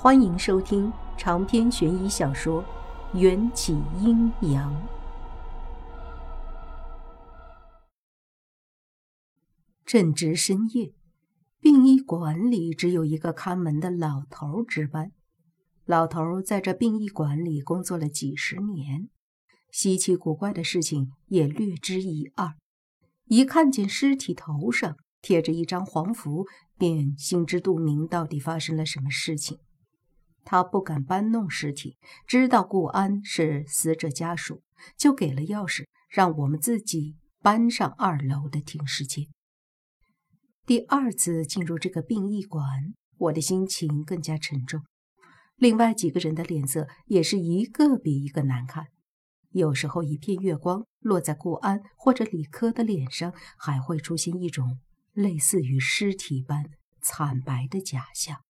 欢迎收听长篇悬疑小说《缘起阴阳》。正值深夜，殡仪馆里只有一个看门的老头值班。老头在这殡仪馆里工作了几十年，稀奇古怪的事情也略知一二。一看见尸体头上贴着一张黄符，便心知肚明，到底发生了什么事情。他不敢搬弄尸体，知道顾安是死者家属，就给了钥匙，让我们自己搬上二楼的停尸间。第二次进入这个殡仪馆，我的心情更加沉重。另外几个人的脸色也是一个比一个难看。有时候，一片月光落在顾安或者李科的脸上，还会出现一种类似于尸体般惨白的假象。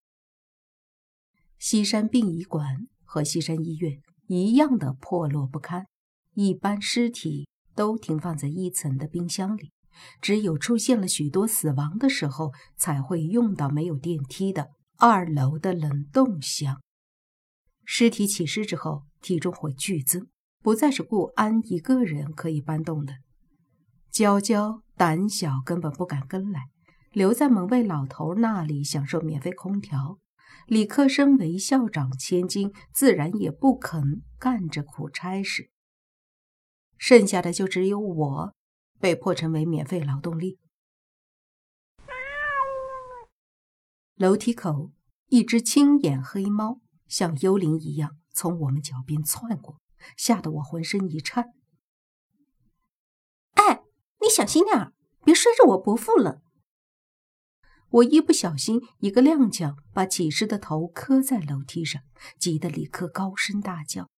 西山殡仪馆和西山医院一样的破落不堪，一般尸体都停放在一层的冰箱里，只有出现了许多死亡的时候，才会用到没有电梯的二楼的冷冻箱。尸体起尸之后，体重会剧增，不再是顾安一个人可以搬动的。娇娇胆小，根本不敢跟来，留在门卫老头那里享受免费空调。李克身为校长千金，自然也不肯干这苦差事。剩下的就只有我，被迫成为免费劳动力。楼梯口，一只青眼黑猫像幽灵一样从我们脚边窜过，吓得我浑身一颤。哎，你小心点儿，别摔着我伯父了。我一不小心，一个踉跄，把起尸的头磕在楼梯上，急得李克高声大叫。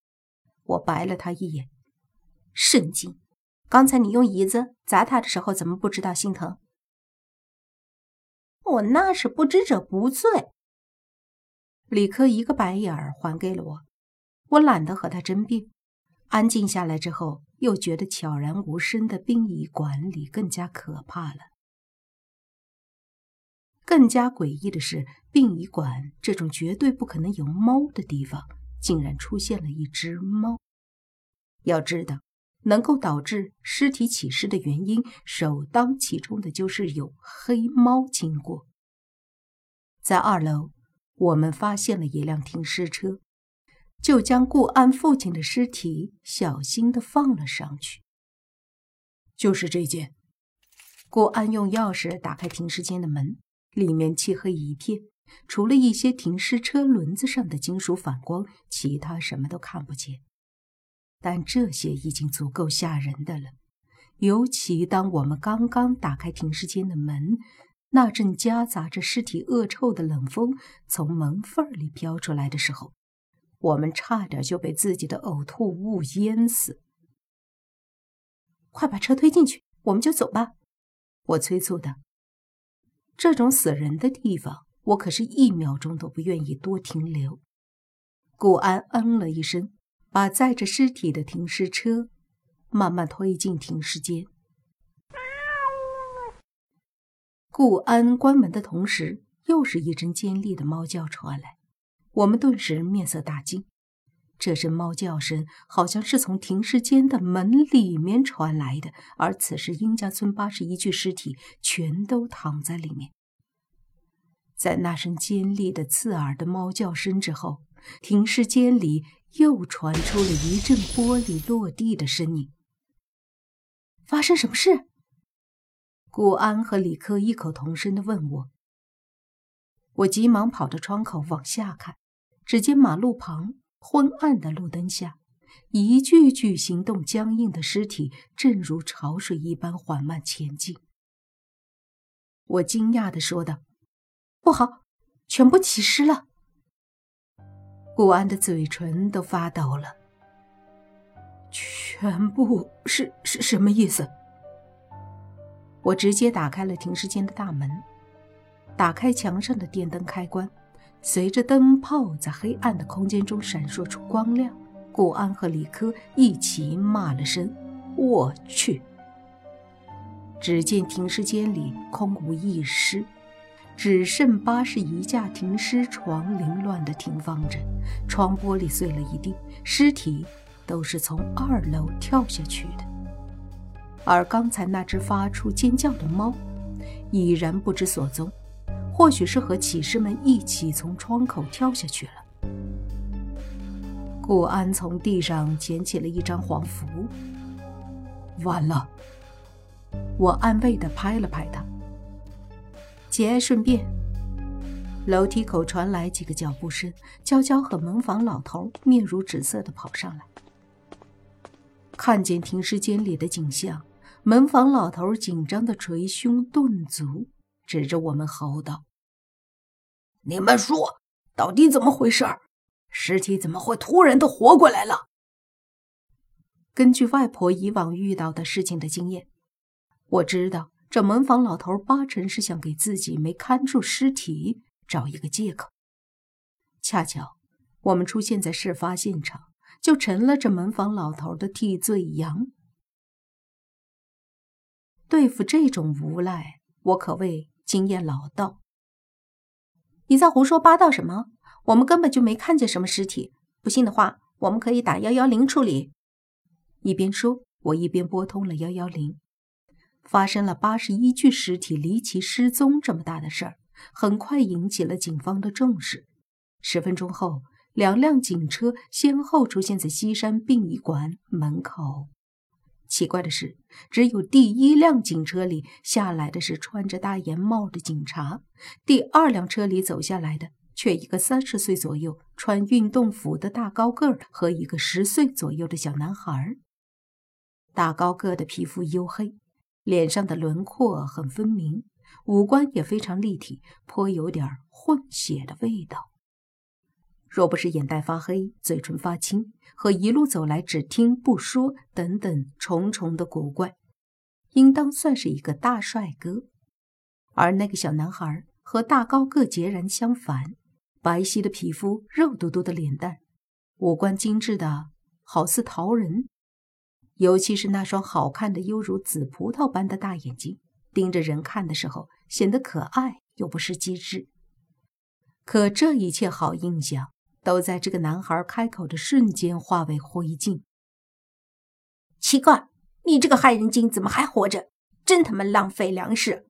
我白了他一眼：“神经！刚才你用椅子砸他的时候，怎么不知道心疼？”我那是不知者不罪。李克一个白眼儿还给了我。我懒得和他争辩。安静下来之后，又觉得悄然无声的殡仪馆里更加可怕了。更加诡异的是，殡仪馆这种绝对不可能有猫的地方，竟然出现了一只猫。要知道，能够导致尸体起尸的原因，首当其冲的就是有黑猫经过。在二楼，我们发现了一辆停尸车，就将顾安父亲的尸体小心的放了上去。就是这件。顾安用钥匙打开停尸间的门。里面漆黑一片，除了一些停尸车轮子上的金属反光，其他什么都看不见。但这些已经足够吓人的了，尤其当我们刚刚打开停尸间的门，那阵夹杂着尸体恶臭的冷风从门缝里飘出来的时候，我们差点就被自己的呕吐物淹死。快把车推进去，我们就走吧，我催促道。这种死人的地方，我可是一秒钟都不愿意多停留。顾安嗯了一声，把载着尸体的停尸车慢慢推进停尸间。顾安关门的同时，又是一阵尖利的猫叫传来，我们顿时面色大惊。这声猫叫声好像是从停尸间的门里面传来的，而此时殷家村八十一具尸体全都躺在里面。在那声尖利的、刺耳的猫叫声之后，停尸间里又传出了一阵玻璃落地的声音。发生什么事？顾安和李克异口同声的问我。我急忙跑到窗口往下看，只见马路旁。昏暗的路灯下，一具具行动僵硬的尸体，正如潮水一般缓慢前进。我惊讶的说道：“不好，全部起尸了！”顾安的嘴唇都发抖了。全部是是什么意思？我直接打开了停尸间的大门，打开墙上的电灯开关。随着灯泡在黑暗的空间中闪烁出光亮，顾安和李科一起骂了声“我去”。只见停尸间里空无一尸，只剩八十一架停尸床凌乱地停放着，窗玻璃碎了一地，尸体都是从二楼跳下去的。而刚才那只发出尖叫的猫，已然不知所踪，或许是和骑士们一起从窗口跳下去了。顾安从地上捡起了一张黄符，完了。我安慰的拍了拍他。节哀顺变。楼梯口传来几个脚步声，娇娇和门房老头面如纸色的跑上来，看见停尸间里的景象。门房老头紧张的捶胸顿足，指着我们吼道：“你们说，到底怎么回事？尸体怎么会突然的活过来了？”根据外婆以往遇到的事情的经验，我知道这门房老头八成是想给自己没看住尸体找一个借口。恰巧我们出现在事发现场，就成了这门房老头的替罪羊。对付这种无赖，我可谓经验老道。你在胡说八道什么？我们根本就没看见什么尸体。不信的话，我们可以打幺幺零处理。一边说，我一边拨通了幺幺零。发生了八十一具尸体离奇失踪这么大的事儿，很快引起了警方的重视。十分钟后，两辆警车先后出现在西山殡仪馆门口。奇怪的是，只有第一辆警车里下来的是穿着大檐帽的警察，第二辆车里走下来的却一个三十岁左右、穿运动服的大高个儿和一个十岁左右的小男孩。大高个的皮肤黝黑，脸上的轮廓很分明，五官也非常立体，颇有点混血的味道。若不是眼袋发黑、嘴唇发青和一路走来只听不说等等重重的古怪，应当算是一个大帅哥。而那个小男孩和大高个截然相反，白皙的皮肤、肉嘟嘟的脸蛋，五官精致的好似桃人，尤其是那双好看的犹如紫葡萄般的大眼睛，盯着人看的时候显得可爱又不失机智。可这一切好印象。都在这个男孩开口的瞬间化为灰烬。奇怪，你这个害人精怎么还活着？真他妈浪费粮食！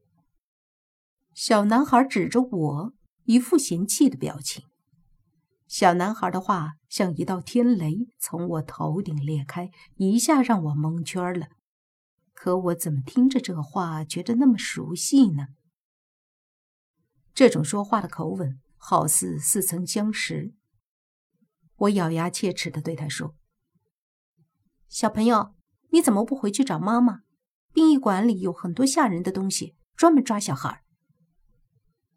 小男孩指着我，一副嫌弃的表情。小男孩的话像一道天雷从我头顶裂开，一下让我蒙圈了。可我怎么听着这话觉得那么熟悉呢？这种说话的口吻，好似似曾相识。我咬牙切齿地对他说：“小朋友，你怎么不回去找妈妈？殡仪馆里有很多吓人的东西，专门抓小孩。”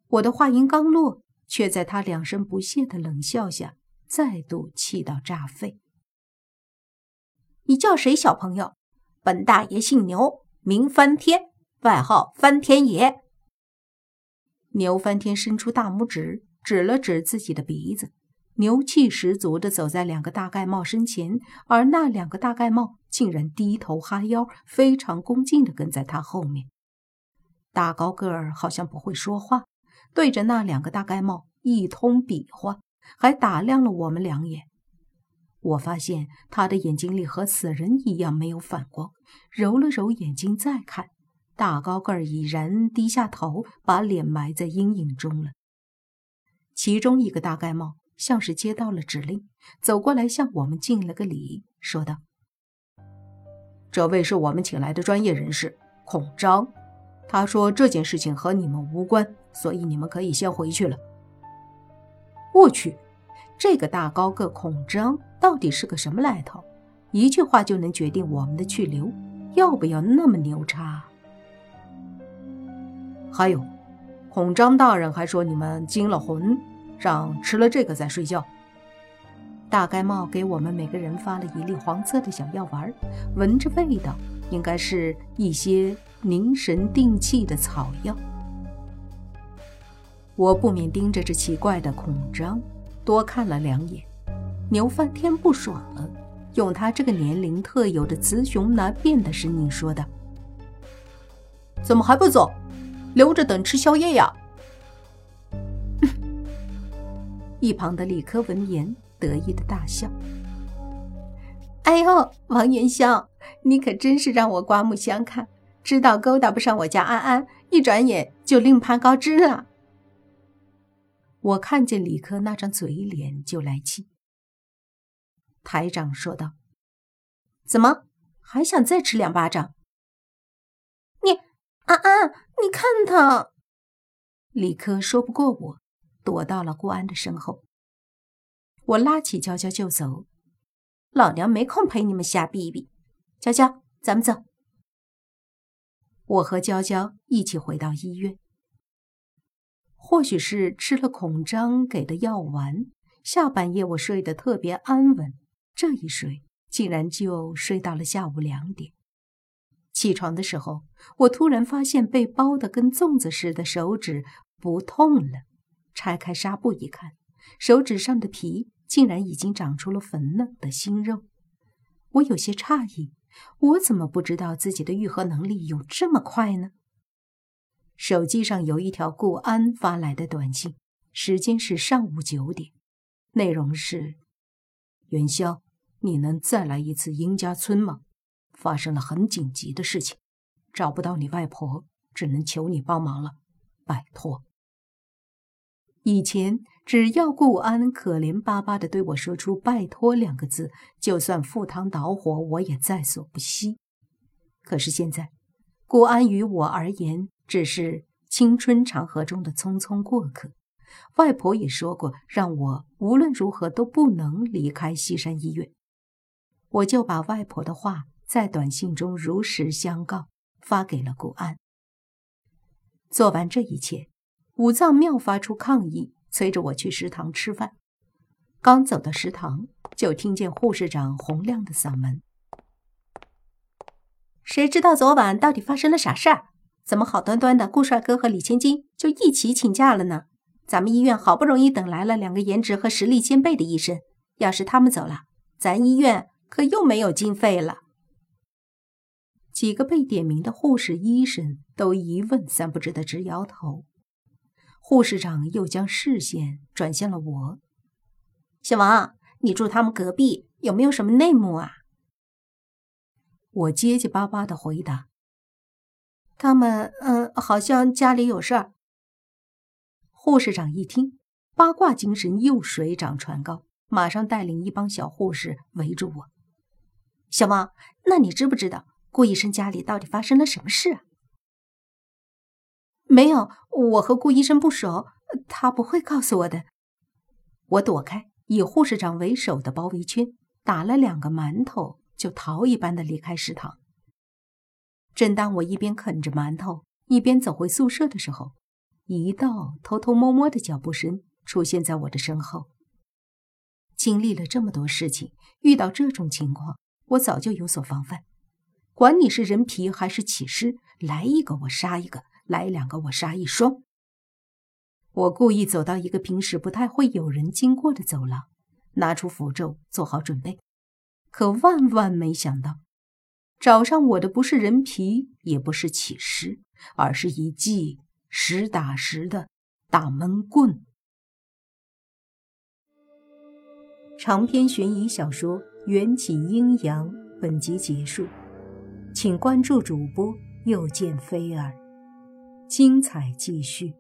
我的话音刚落，却在他两声不屑的冷笑下，再度气到炸肺。“你叫谁小朋友？本大爷姓牛，名翻天，外号翻天爷。”牛翻天伸出大拇指，指了指自己的鼻子。牛气十足地走在两个大盖帽身前，而那两个大盖帽竟然低头哈腰，非常恭敬地跟在他后面。大高个儿好像不会说话，对着那两个大盖帽一通比划，还打量了我们两眼。我发现他的眼睛里和死人一样没有反光，揉了揉眼睛再看，大高个儿已然低下头，把脸埋在阴影中了。其中一个大盖帽。像是接到了指令，走过来向我们敬了个礼，说道：“这位是我们请来的专业人士孔章，他说这件事情和你们无关，所以你们可以先回去了。”我去，这个大高个孔章到底是个什么来头？一句话就能决定我们的去留，要不要那么牛叉？还有，孔章大人还说你们惊了魂。让吃了这个再睡觉。大盖帽给我们每个人发了一粒黄色的小药丸，闻着味道，应该是一些凝神定气的草药。我不免盯着这奇怪的孔章多看了两眼。牛翻天不爽了，用他这个年龄特有的雌雄难辨的声音说道：“怎么还不走？留着等吃宵夜呀？”一旁的李科闻言得意的大笑：“哎呦，王元宵，你可真是让我刮目相看！知道勾搭不上我家安安，一转眼就另攀高枝了。”我看见李科那张嘴脸就来气。台长说道：“怎么还想再吃两巴掌？”你安安，你看他。李科说不过我，躲到了顾安的身后。我拉起娇娇就走，老娘没空陪你们瞎逼逼。娇娇，咱们走。我和娇娇一起回到医院。或许是吃了孔章给的药丸，下半夜我睡得特别安稳。这一睡，竟然就睡到了下午两点。起床的时候，我突然发现被包的跟粽子似的手指不痛了。拆开纱布一看，手指上的皮竟然已经长出了粉嫩的新肉。我有些诧异，我怎么不知道自己的愈合能力有这么快呢？手机上有一条顾安发来的短信，时间是上午九点，内容是：元宵，你能再来一次殷家村吗？发生了很紧急的事情，找不到你外婆，只能求你帮忙了，拜托。以前只要顾安可怜巴巴的对我说出“拜托”两个字，就算赴汤蹈火，我也在所不惜。可是现在，顾安于我而言只是青春长河中的匆匆过客。外婆也说过，让我无论如何都不能离开西山医院。我就把外婆的话。在短信中如实相告，发给了顾安。做完这一切，五脏庙发出抗议，催着我去食堂吃饭。刚走到食堂，就听见护士长洪亮的嗓门：“谁知道昨晚到底发生了啥事儿？怎么好端端的顾帅哥和李千金就一起请假了呢？咱们医院好不容易等来了两个颜值和实力兼备的医生，要是他们走了，咱医院可又没有经费了。”几个被点名的护士、医生都一问三不知的直摇头。护士长又将视线转向了我：“小王，你住他们隔壁，有没有什么内幕啊？”我结结巴巴的回答：“他们……嗯，好像家里有事儿。”护士长一听，八卦精神又水涨船高，马上带领一帮小护士围住我：“小王，那你知不知道？”顾医生家里到底发生了什么事啊？没有，我和顾医生不熟，他不会告诉我的。我躲开以护士长为首的包围圈，打了两个馒头，就逃一般的离开食堂。正当我一边啃着馒头，一边走回宿舍的时候，一道偷偷摸摸的脚步声出现在我的身后。经历了这么多事情，遇到这种情况，我早就有所防范。管你是人皮还是起尸，来一个我杀一个，来两个我杀一双。我故意走到一个平时不太会有人经过的走廊，拿出符咒做好准备。可万万没想到，找上我的不是人皮，也不是起尸，而是一记实打实的大闷棍。长篇悬疑小说《缘起阴阳》本集结束。请关注主播，又见菲儿，精彩继续。